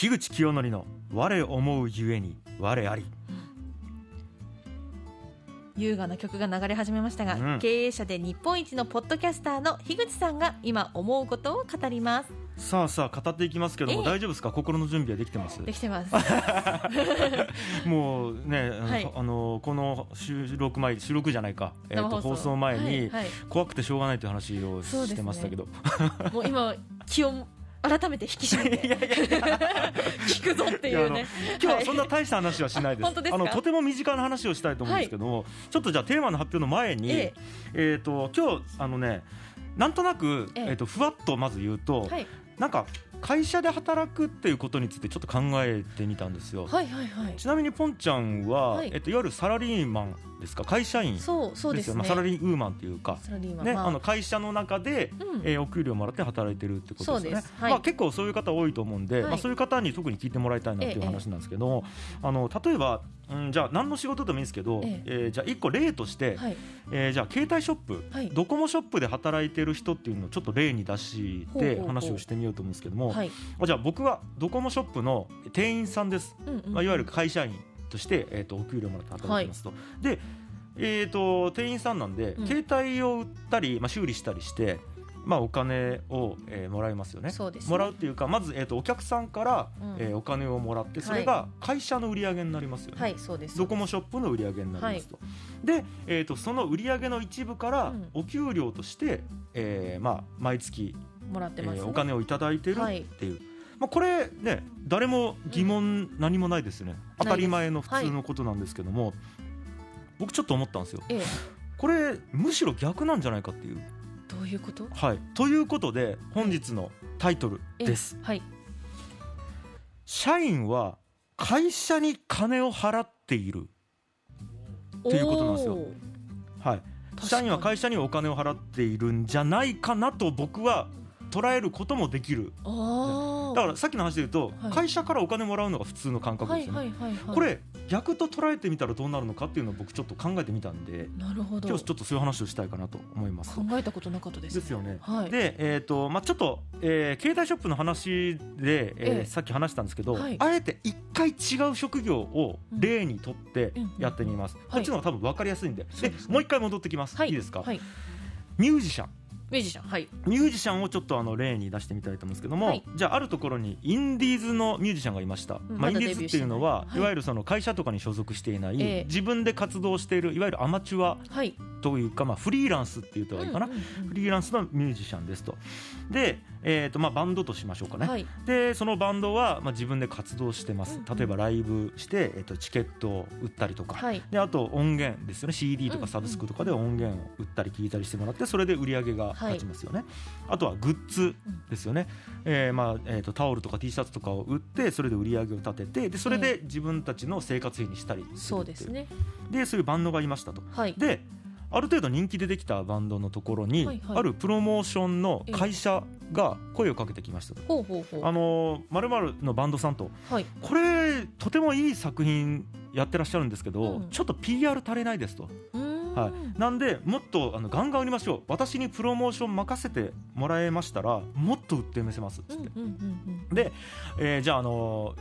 樋口清則の我思うゆえに我あり。優雅な曲が流れ始めましたが、うん、経営者で日本一のポッドキャスターの樋口さんが今思うことを語ります。さあさあ語っていきますけども、え大丈夫ですか？心の準備はできてます？できてます。もうね、はい、あのこの収録前収録じゃないか、えー、と放送。前に、怖くてしょうがないという話をしてましたけど、ね、もう今気温改めて引き締めて。聞くぞっていうね。今日はそんな大した話はしないです、あのとても身近な話をしたいと思うんですけども、はい、ちょっとじゃあテーマの発表の前に、ええ。ー、と今日あのねなんとなく、えー、とふわっとまず言うと、はい、なんか会社で働くっていうことについてちょっと考えてみたんですよ。はいはいはい、ちなみにポンちゃんは、はい、えっと、いわゆるサラリーマンですか？会社員そうそうです、ね、まあ、サラリーウーマンというか。ね、まあ、あの会社の中で、うん、えー、お給料もらって働いてるってことですよね。はい、まあ、結構そういう方多いと思うんで、はい、まあ、そういう方に特に聞いてもらいたいなっていう話なんですけど、ええ、あの例えば、うん、じゃあ何の仕事でもいいんですけど、ええ。ー、じゃあ1個例として、はい、えー、じゃあ携帯ショップ、はい、ドコモショップで働いてる人っていうのをちょっと例に出して話をしてみようと思うんですけども、はい、じゃあ僕はドコモショップの店員さんです、うんうん、まあ、いわゆる会社員として、えーと、お給料もらって働いてますと。でえーと、店員さんなんで、うん、携帯を売ったり、まあ、修理したりして、まあ、お金を、えー、もらいますよね、ね、もらうっていうかまず、えーと、お客さんから、うん、えー、お金をもらってそれが会社の売り上げになりますよね、はい、そうです。ドコモショップの売り上げになりますと、はい、で、えーと、その売り上げの一部からお給料として、うん、えー、まあ、毎月もらってます、ね、えー、お金を頂いてるっていう。はいまあ、これね誰も疑問何もないですよね、当たり前の普通のことなんですけども、はい、僕ちょっと思ったんですよ、ええ、これむしろ逆なんじゃないかっていう。どういうこと？はい。ということで本日のタイトルです、はい、社員は会社に金を払っている。っていうことなんですよ。はい。社員は会社にお金を払っているんじゃないかなと僕は捉えることもできる。だからさっきの話で言うと、はい、会社からお金もらうのが普通の感覚ですよね、これ逆と捉えてみたらどうなるのかっていうのを僕ちょっと考えてみたんでなるほど。今日ちょっとそういう話をしたいかなと思います。考えたことなかったです、ね、ですよね、はい、で、えーとまあ、ちょっと、えー、携帯ショップの話で、えー、さっき話したんですけど、はい、あえて一回違う職業を例にとってやってみます、うんうん、こっちの方が多分分かりやすいんで,、で、ね、もう一回戻ってきます、い、いですか、ミュージシャンミュージシャンはい。ミュージシャンをちょっとあの例に出してみたいと思うんですけども、はい、じゃああるところにインディーズのミュージシャンがいました、うん、まあ、インディーズっていうのは、はい、いわゆるその会社とかに所属していない、えー、自分で活動しているいわゆるアマチュアというか、まあ、フリーランスっていうといいかな、うんうんうん、フリーランスのミュージシャンですと。で、えーとまあ、バンドとしましょうかね、はい、でそのバンドは、まあ、自分で活動してます、例えばライブして、えーと、チケットを売ったりとか、はい、であと音源ですよね。CD とかサブスクとかで音源を売ったり聞いたりしてもらってそれで売り上げが立ちますよね、はい、あとはグッズですよね、うん、えー、まあえーと、タオルとか T シャツとかを売ってそれで売り上げを立ててでそれで自分たちの生活費にしたりそうですね。でそういうバンドがいましたと。である程度人気でできたバンドのところに、はいはい、あるプロモーションの会社が声をかけてきましたと。ほうほうほう。あのまるのバンドさんと、はい、これとてもいい作品やってらっしゃるんですけど、うん、ちょっと PR 足りないですと。はい、なんでもっとあのガンガン売りましょう。私にプロモーション任せてもらえましたらもっと売ってみせます。っつって、で、えー、じゃあ、あの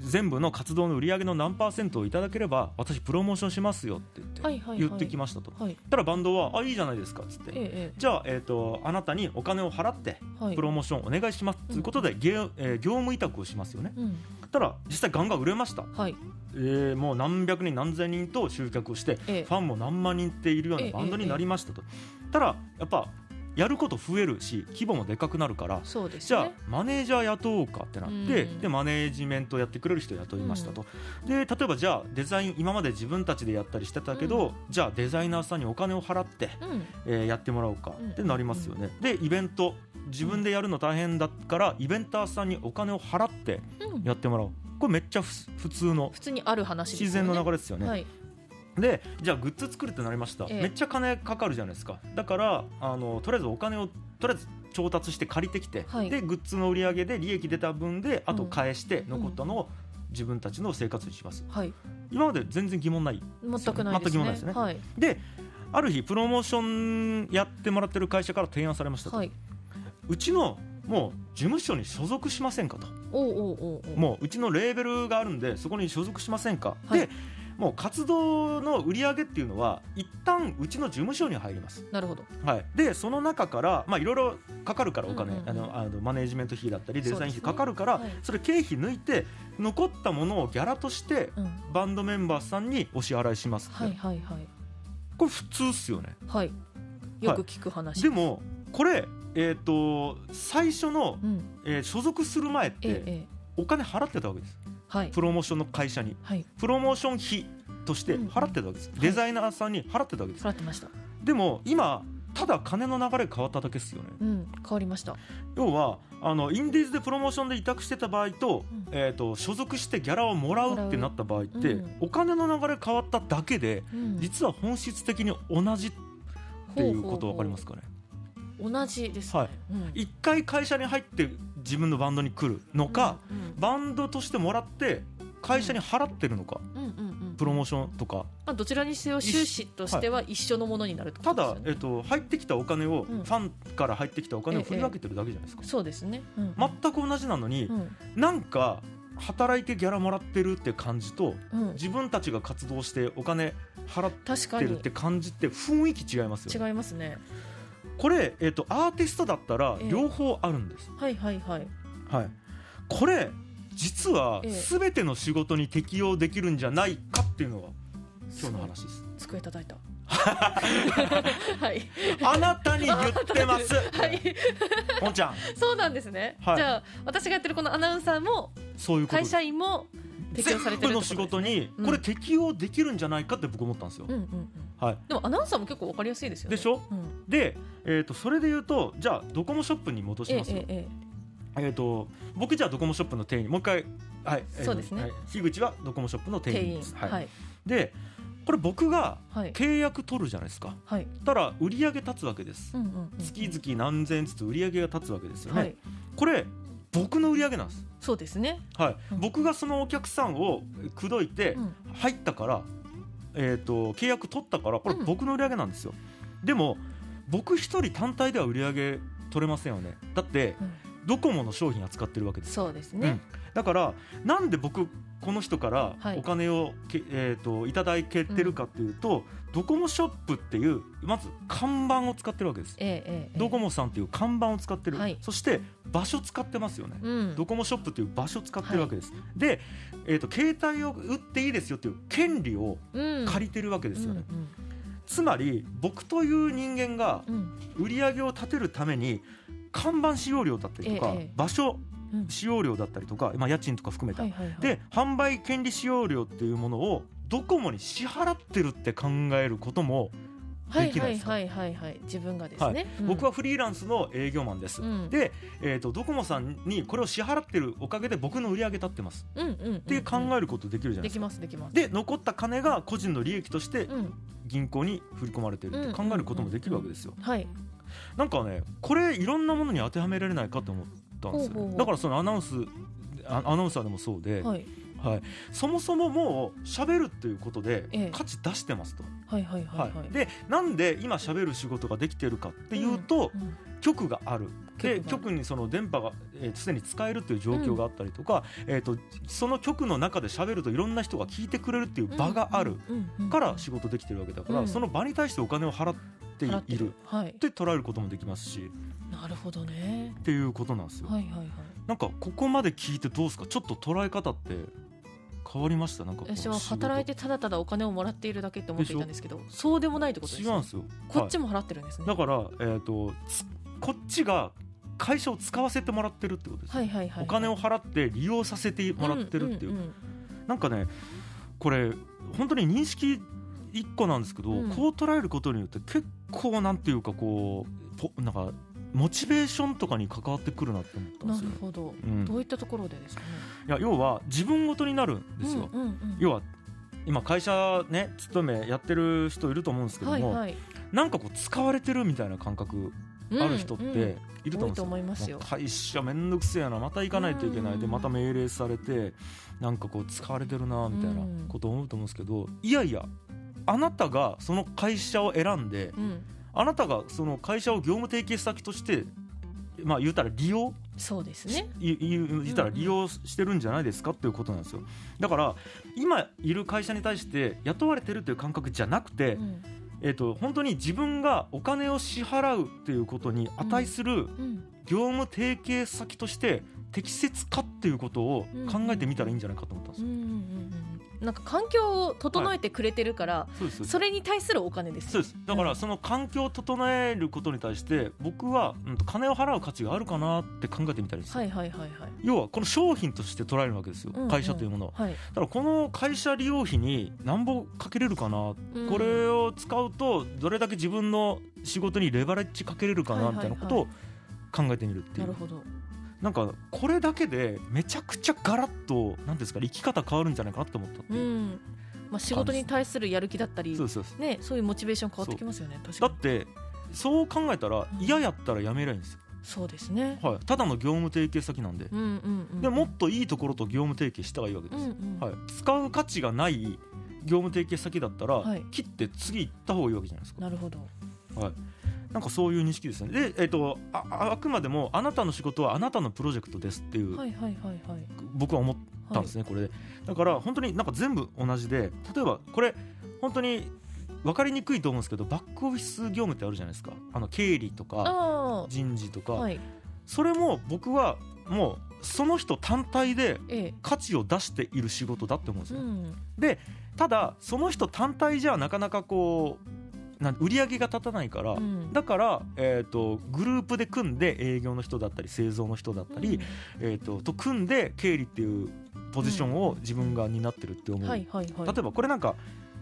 全部の活動の売り上げの何パーセントをいただければ私プロモーションしますよって言って、はいはい、言ってきましたと、はい、たらバンドはあいいじゃないですかっつって、ええ、じゃあ、えーと、あなたにお金を払ってプロモーションお願いします。ということで、げえー、業務委託をしますよね、うん、たら実際ガンガン売れました、はい。えー、もう何百人何千人と集客をして、ええ、ファンも何万人っているようなバンドになりましたと、え、ただやっぱやること増えるし規模もでかくなるから、ね、じゃあマネージャー雇おうかってなって、でマネージメントやってくれる人雇いましたと、で例えばじゃあデザイン今まで自分たちでやったりしてたけど、じゃあデザイナーさんにお金を払って、うん、えー、やってもらおうかってなりますよね、でイベント自分でやるの大変だからイベンターさんにお金を払ってやってもらおう、これめっちゃ普通の普通にある話、ね、自然の流れですよね。はいでじゃあグッズ作るってなりました、ええ、めっちゃ金かかるじゃないですか。だからあのとりあえずお金をとりあえず調達して借りてきて、はい、でグッズの売り上げで利益出た分であと返して残ったのを自分たちの生活にします、はい、今まで全然疑問ない。全くないですね。疑問ないですね、はい、である日プロモーションやってもらってる会社から提案されました、はい、うちのもう事務所に所属しませんかと。もううちのレーベルがあるんでそこに所属しませんか、はい、でもう活動の売り上げっていうのは一旦うちの事務所に入ります。なるほど、はい、でその中からまあいろいろかかるからお金、うんうんうん、あのあのマネージメント費だったりデザイン費かかるから、ねはい、それ経費抜いて残ったものをギャラとして、バンドメンバーさんにお支払いしますはいはいはい。これ普通っすよね。はい。よく聞く話。で,、でもこれえーと、最初の、うん、えー、所属する前って、ええ、お金払ってたわけです、はい、プロモーションの会社に、はい、プロモーション費として払ってたわけです、デザイナーさんに払ってたわけです、はい、払ってました。でも今ただ金の流れ変わっただけですよね、うん、変わりました。要はあのインディーズでプロモーションで委託してた場合とうん、えーと、所属してギャラをもらうってなった場合って、うん、お金の流れ変わっただけで、実は本質的に同じっていうこと分かりますかね？同じです、ね、はい。うん、回会社に入って自分のバンドに来るのか、バンドとしてもらって会社に払ってるのか、プロモーションとか、まあ、どちらにせよ収支としては一緒。のものになる、ね。はい、ただ、えーと、入ってきたお金を、うん、ファンから入ってきたお金を振り分けてるだけじゃないですか、ええ、そうですね、うん、全く同じなのに、うん、なんか働いてギャラもらってるって感じと、うん、自分たちが活動してお金払ってるって感じって雰囲気違いますよね。違いますねこれ、えーと、アーティストだったら両方あるんです、えー、はいはいはい。はい。これ実は全ての仕事に適用できるんじゃないかっていうのが今日の話です。机叩いた。はい、あなたに言ってます。はい。本ちゃん。そうなんですね。はい、じゃあ私がやってるこのアナウンサーもそういう会社員も適用されてるの仕事にこれ適用できるんじゃないかって僕思ったんですよ。はい、でもアナウンサーも結構わかりやすいですよね。でしょ、うん、で、えーと、それで言うとじゃあドコモショップに戻します。よ。えええー、と僕じゃあドコモショップの店員もう一回、はいそうですね、はい、樋口はドコモショップの店員です。はい、でこれ僕が契約取るじゃないですか、はい、たら売り上げ立つわけです、月々何千ずつ売り上げが立つわけですよね、はい、これ僕の売り上げなんですそうですね、はい、うん、僕がそのお客さんを口説いて入ったから、えーと、契約取ったからこれ僕の売り上げなんですよ、うん、でも僕一人単体では売り上げ取れませんよね。だって、うん、ドコモの商品扱ってるわけです。そうですね、だからなんで僕この人からお金をけ、はい、えーと、いただけてるかっていうと、うん、ドコモショップっていうまず看板を使ってるわけです、えええ、ドコモさんっていう看板を使ってる、はい、そして場所使ってますよね、うん、ドコモショップっていう場所使ってるわけです、はい、で、えーと、携帯を売っていいですよっていう権利を借りてるわけですよね、うんうん。うん、つまり僕という人間が売り上げを立てるために看板使用料だったりとか、場所使用料だったりとか、まあ、家賃とか含めた、はいはいはい、で販売権利使用料っていうものをドコモに支払ってるって考えることもできないですか、はいはいはいはい、自分がですね、はい。うん、僕はフリーランスの営業マンです、うん、で、えーと、ドコモさんにこれを支払ってるおかげで僕の売り上げ立ってます、うんうんうんうん、って考えることできるじゃないですか。できますできます。で残った金が個人の利益として銀行に振り込まれてるって考えることもできるわけですよ、はい。なんかねこれいろんなものに当てはめられないかと思ったんですよ、ね、だからそのアナウンスアナウンサーでもそうで、はい、はい、そもそももう喋るっていうことで価値出してますと。はいはいはい、はい、でなんで今喋る仕事ができてるかっていうと、うんうん、局がある。で局にその電波が常、えー、に使えるという状況があったりとか、うん、えーと、その局の中で喋るといろんな人が聞いてくれるっていう場があるから仕事できてるわけだから、うん、その場に対してお金を払っている。って捉えることもできますし。なるほどね。っていうことなんですよ。はいはいはい、なんかここまで聞いてどうですか？ちょっと捉え方って変わりました？なんか私は働いてただただお金をもらっているだけって思っていたんですけどそうでもないってことです、ね、違うんですよ。こっちも払ってるんですね、はい、だから、えーと、こっちが会社を使わせてもらってるってことです、はいはいはいはい、お金を払って利用させてもらってるっていう。うんうんうん、なんかねこれ本当に認識一個なんですけど、うん、こう捉えることによって結構なんていうかこうなんかモチベーションとかに関わってくるなって思ったんですよ。なるほど、うん、どういったところでですかね？いや要は自分ごとになるんですよ。うんうんうん、要は今会社ね勤めやってる人いると思うんですけども、はいはい、なんかこう使われてるみたいな感覚ある人っていると思うんですよ。うんうん、会社めんどくせえなまた行かないといけないでまた命令されてなんかこう使われてるなみたいなこと思うと思うんですけど、いやいやあなたがその会社を選んで、うん。あなたがその会社を業務提携先としてまあ言うたら利用そうですね。言ったら利用してるんじゃないですかっていうことなんですよ。だから今いる会社に対して雇われてるという感覚じゃなくて、うん、えーと、本当に自分がお金を支払うっていうことに値する業務提携先として適切かっていうことを考えてみたらいいんじゃないかと思ったんですよ。なんか環境を整えてくれてるから、はい、そそれに対するお金です、そうです。だからその環境を整えることに対して僕は、うん、金を払う価値があるかなって考えてみたりはいはいはいはい、要はこの商品として捉えるわけですよ、うんうん、会社というものを、はい、だからこの会社利用費に何ぼかけれるかな、うん、これを使うとどれだけ自分の仕事にレバレッジかけれるかな？みたいなことを考えてみるっていう。なるほどなんかこれだけでめちゃくちゃガラッとなんですか生き方変わるんじゃないかなと思ったっていう、うん。まあ、仕事に対するやる気だったりそうそうね、そういうモチベーション変わってきますよねだってそう考えたら嫌やったらやめないんですよ、そうですね、はい、ただの業務提携先なんで。うんうんうん、でもっといいところと業務提携したらいいわけです、うんうん、はい、使う価値がない業務提携先だったら、はい、切って次行った方がいいわけじゃないですか。なるほど、はい、なんかそういう認識ですね。で、えーと、ああくまでもあなたの仕事はあなたのプロジェクトですっていう、はいはいはいはい、僕は思ったんですね、はい、これで。だから本当になんか全部同じで例えばこれ本当に分かりにくいと思うんですけどバックオフィス業務ってあるじゃないですか。あの経理とか人事とか、はい、それも僕はもうその人単体で価値を出している仕事だって思うんですよ、うん、でただその人単体じゃなかなかこうな売り上げが立たないから、うん、だから、えーと、グループで組んで営業の人だったり製造の人だったり、うん、えーと、と組んで経理っていうポジションを自分が担ってるって思う、例えばこれなんか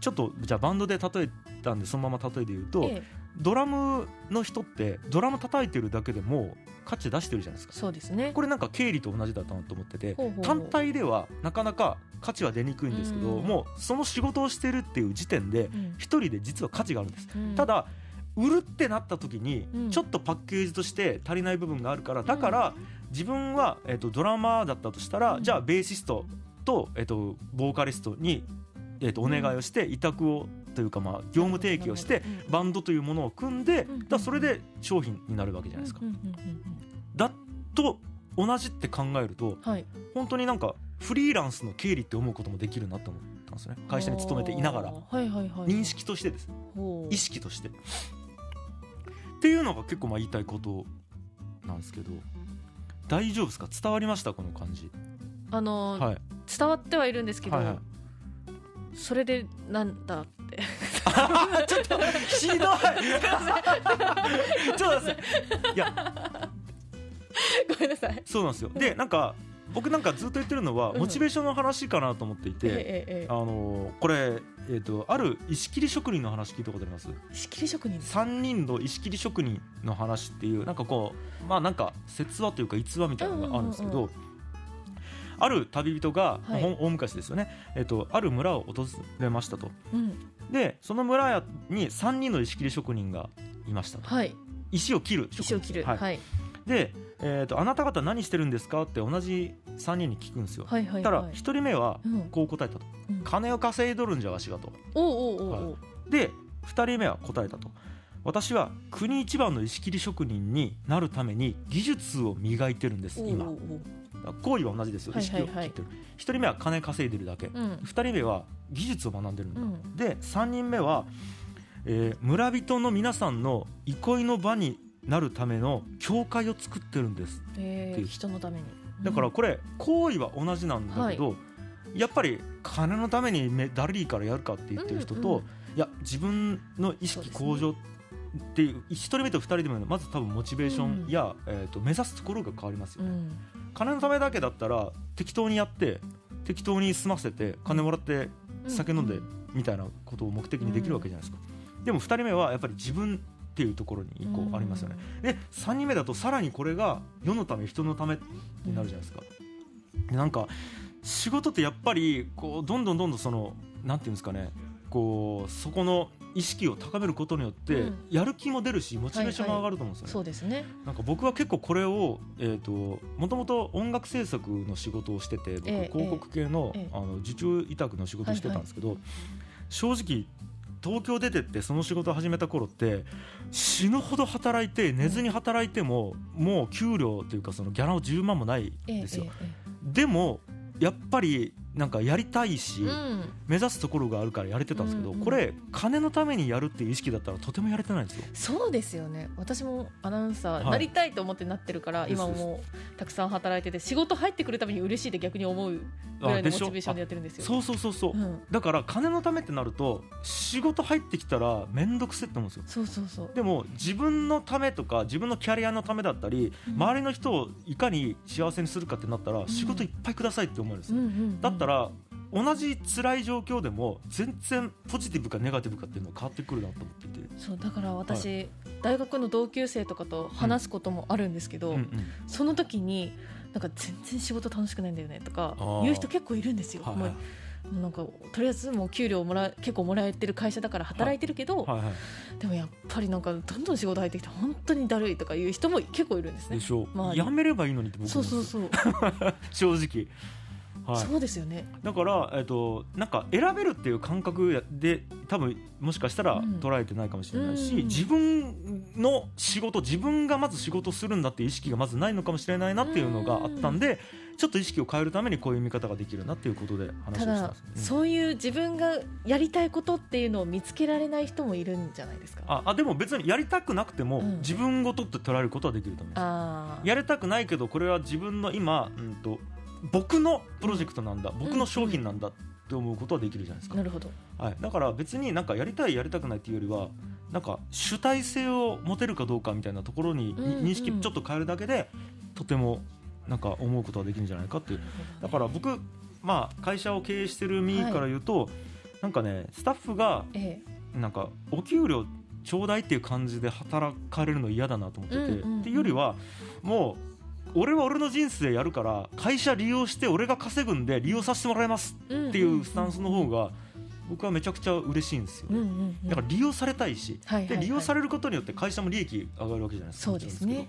ちょっとじゃあバンドで例えたんでそのまま例えで言うと、ええ、ドラムの人ってドラム叩いてるだけでも価値出してるじゃないですか。そうですね。これなんか経理と同じだったなと思ってて単体ではなかなか価値は出にくいんですけど、うん、もうその仕事をしてるっていう時点で一人で実は価値があるんです、うん、ただ売るってなった時にちょっとパッケージとして足りない部分があるからだから自分は、えー、とドラマーだったとしたら、じゃあベーシストと,、えー、とボーカリストにえー、とお願いをして委託をというかまあ業務提供してバンドというものを組んでだそれで商品になるわけじゃないですか。だと同じって考えると、はい、本当になんかフリーランスの経理って思うこともできるなと思ったんですね。会社に勤めていながら、認識としてです。意識として。っていうのが結構まあ言いたいことなんですけど大丈夫ですか？伝わりました？この感じ。あの、はい、伝わってはいるんですけど、はいはい、それでなんだって。ちょっとひどい。ちょっといや。ごめんなさい。そうなんですよ。でなんか僕なんかずっと言ってるのはモチベーションの話かなと思っていて、うん、あのこれ、えーと、ある石切り職人の話聞いたことあります？石切り職人3人の石切り職人の話っていうなんかこうまあなんか説話というか逸話みたいなのがあるんですけど、うんうんうんある旅人が、はい、大昔ですよね、えーと、ある村を訪れましたと、うん、でその村に3人の石切り職人がいましたと、はい、石を切る石を切る、はい、で、えーと「あなた方何してるんですか?」って同じ3人に聞くんですよ、はいはいはい、たら1人目はこう答えたと「うん、金を稼いどるんじゃわしが」と。おうおうおうはい、で2人目は答えたと。私は国一番の石切り職人になるために技術を磨いてるんです今行為は同じですよ、意識を切ってる、1人目は金稼いでるだけ、うん、2人目は技術を学んでるんだ、うん、で3人目は、えー、村人の皆さんの憩いの場になるための教会を作ってるんです。っていう、人のために、うん、だからこれ行為は同じなんだけど、はい、やっぱり金のためにダリーからやるかって言ってる人と、うんうん、いや自分の意識向上っていう1人目と2人目のまず多分モチベーションや、うん、えーと、目指すところが変わりますよね、うん、金のためだけだったら適当にやって適当に済ませて金もらって酒飲んでみたいなことを目的にできるわけじゃないですか、でも2人目はやっぱり自分っていうところに一個ありますよね、で3人目だとさらにこれが世のため人のためになるじゃないですか、でなんか仕事ってやっぱりこうどんどんどんどんそのなんていうんですかねこうそこの意識を高めることによって、やる気も出るしモチベーションも上がると思うんですよね。そうですね。なんか僕は結構これを、えーと、もともと音楽制作の仕事をしてて僕、広告系の,、あの受注委託の仕事をしてたんですけど、正直東京出てってその仕事を始めた頃って死ぬほど働いて寝ずに働いても、もう給料というかそのギャラを10万もないんですよ、でもやっぱりなんかやりたいし、うん、目指すところがあるからやれてたんですけど、うんうん、これ金のためにやるっていう意識だったらとてもやれてないんですよ。そうですよね。私もアナウンサーなりたいと思ってなってるから、はい、今もたくさん働いてて仕事入ってくるために嬉しいって逆に思うぐらいのモチベーションでやってるんですよ。そうそうそうそう、うん、だから金のためってなると仕事入ってきたら面倒くせって思うんですよ。そうそうそう。でも自分のためとか自分のキャリアのためだったり、うん、周りの人をいかに幸せにするかってなったら、仕事いっぱいくださいって思うんですよ、だったら同じ辛い状況でも全然ポジティブかネガティブかっていうのは変わってくるなと思ってて。そうだから私、はい、大学の同級生とかと話すこともあるんですけど、うんうんうん、その時になんか全然仕事楽しくないんだよねとか言う人結構いるんですよ。はいはい。もうなんかとりあえずもう給料もら結構もらえてる会社だから働いてるけど、はいはい。はい、でもやっぱりなんかどんどん仕事入ってきて本当にだるいとかいう人も結構いるんですね。でしょう、まあ、やめればいいのにって僕そうそうそう。正直はい、そうですよね。だから、えーと、なんか選べるっていう感覚で多分もしかしたら捉えてないかもしれないし、うん、自分の仕事自分がまず仕事するんだっていう意識がまずないのかもしれないなっていうのがあったんで、うんちょっと意識を変えるためにこういう見方ができるなっていうことで話をしたんです、ね、そういう自分がやりたいことっていうのを見つけられない人もいるんじゃないですか？ああでも別にやりたくなくても、自分ごとって捉えることはできると思います、やりたくないけどこれは自分の今、うんと僕のプロジェクトなんだ、僕の商品なんだって思うことはできるじゃないですか。なるほど。はい、だから別になんかやりたいやりたくないっていうよりはなんか主体性を持てるかどうかみたいなところに認識ちょっと変えるだけで、とてもなんか思うことはできるんじゃないかっていう。だから僕まあ会社を経営してる身から言うと、はい、なんかねスタッフがなんかお給料ちょうだいっていう感じで働かれるの嫌だなと思ってて、っていうよりはもう俺は俺の人生やるから会社利用して俺が稼ぐんで利用させてもらいますっていうスタンスの方が僕はめちゃくちゃ嬉しいんですよ、ね。だから利用されたいし、で利用されることによって会社も利益上がるわけじゃないですかそうですね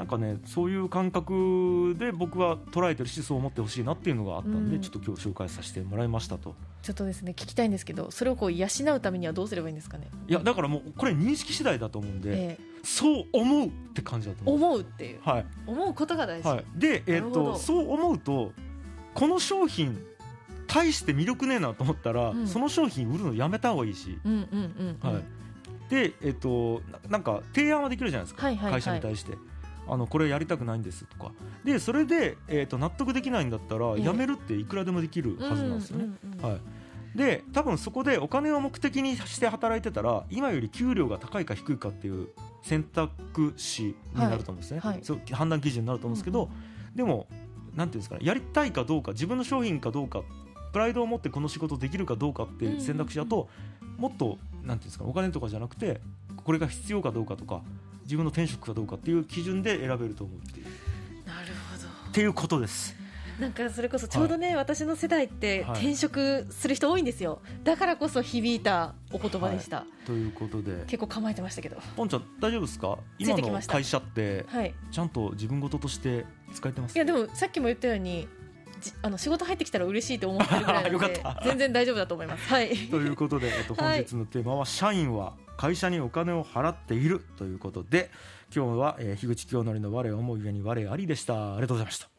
なんかねそういう感覚で僕は捉えてるしそう思ってほしいなっていうのがあったんで、うん、ちょっと今日紹介させてもらいましたと。ちょっとですね聞きたいんですけどそれをこう養うためにはどうすればいいんですかね？いやだからもうこれ認識次第だと思うんで、えー、そう思うって感じだと思う思うっていう、はい、思うことが大事、はい、で、えー、っとそう思うとこの商品大して魅力ねえなと思ったら、うん、その商品売るのやめた方がいいし、うんうんうんうん、はい。で、えっと、なんか提案はできるじゃないですか、はいはいはい、会社に対して。あのこれやりたくないんですとか。でそれで、えー、と納得できないんだったらやめるっていくらでもできるはずなんですよね。はい。で多分そこでお金を目的にして働いてたら今より給料が高いか低いかっていう選択肢になると思うんですね、はいはい、そう判断基準になると思うんですけど、うんうん、でもなんていうんですかねやりたいかどうか自分の商品かどうかプライドを持ってこの仕事できるかどうかっていう選択肢だと、もっとなんていうんですかお金とかじゃなくてこれが必要かどうかとか自分の転職かどうかっていう基準で選べると思うっていう。なるほど。っていうことです。なんかそれこそちょうどね、はい、私の世代って転職する人多いんですよ、だからこそ響いたお言葉でした、はい、ということで。結構構えてましたけど。ポンちゃん大丈夫ですか？今の会社ってちゃんと自分事として使えてます、いやでもさっきも言ったようにあの仕事入ってきたら嬉しいと思ってるぐらいなので 全然大丈夫だと思います。はい、ということで、えっと、本日のテーマは、社員は会社にお金を払っているということで今日は、え、樋口清則の我を思うゆえに我ありでした。ありがとうございました。